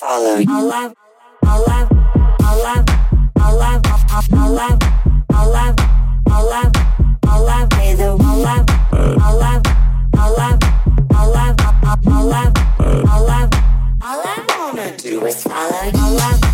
follow I love, I love, I love, I love, I love, I love, I love, I love, I love, I love, I love, I love, I love, I love, I love, I love, all I wanna do is follow I love.